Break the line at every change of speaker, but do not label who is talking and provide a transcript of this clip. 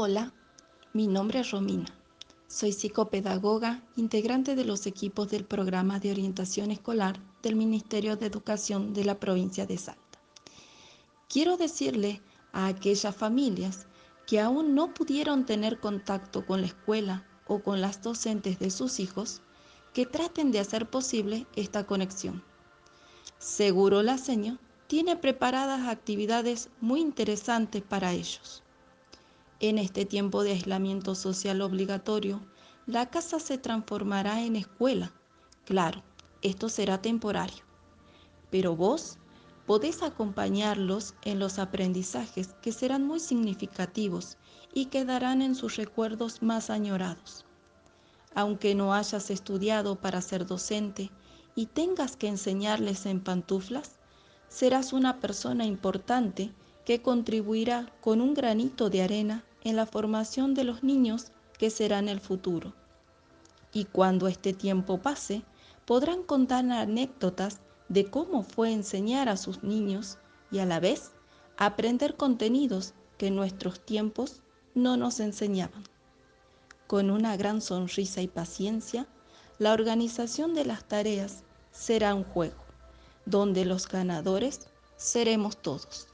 Hola, mi nombre es Romina. Soy psicopedagoga, integrante de los equipos del programa de orientación escolar del Ministerio de Educación de la provincia de Salta. Quiero decirle a aquellas familias que aún no pudieron tener contacto con la escuela o con las docentes de sus hijos que traten de hacer posible esta conexión. Seguro la seño tiene preparadas actividades muy interesantes para ellos. En este tiempo de aislamiento social obligatorio, la casa se transformará en escuela. Claro, esto será temporario. Pero vos podés acompañarlos en los aprendizajes que serán muy significativos y quedarán en sus recuerdos más añorados. Aunque no hayas estudiado para ser docente y tengas que enseñarles en pantuflas, serás una persona importante que contribuirá con un granito de arena en la formación de los niños que serán el futuro. Y cuando este tiempo pase, podrán contar anécdotas de cómo fue enseñar a sus niños y a la vez aprender contenidos que en nuestros tiempos no nos enseñaban. Con una gran sonrisa y paciencia, la organización de las tareas será un juego, donde los ganadores seremos todos.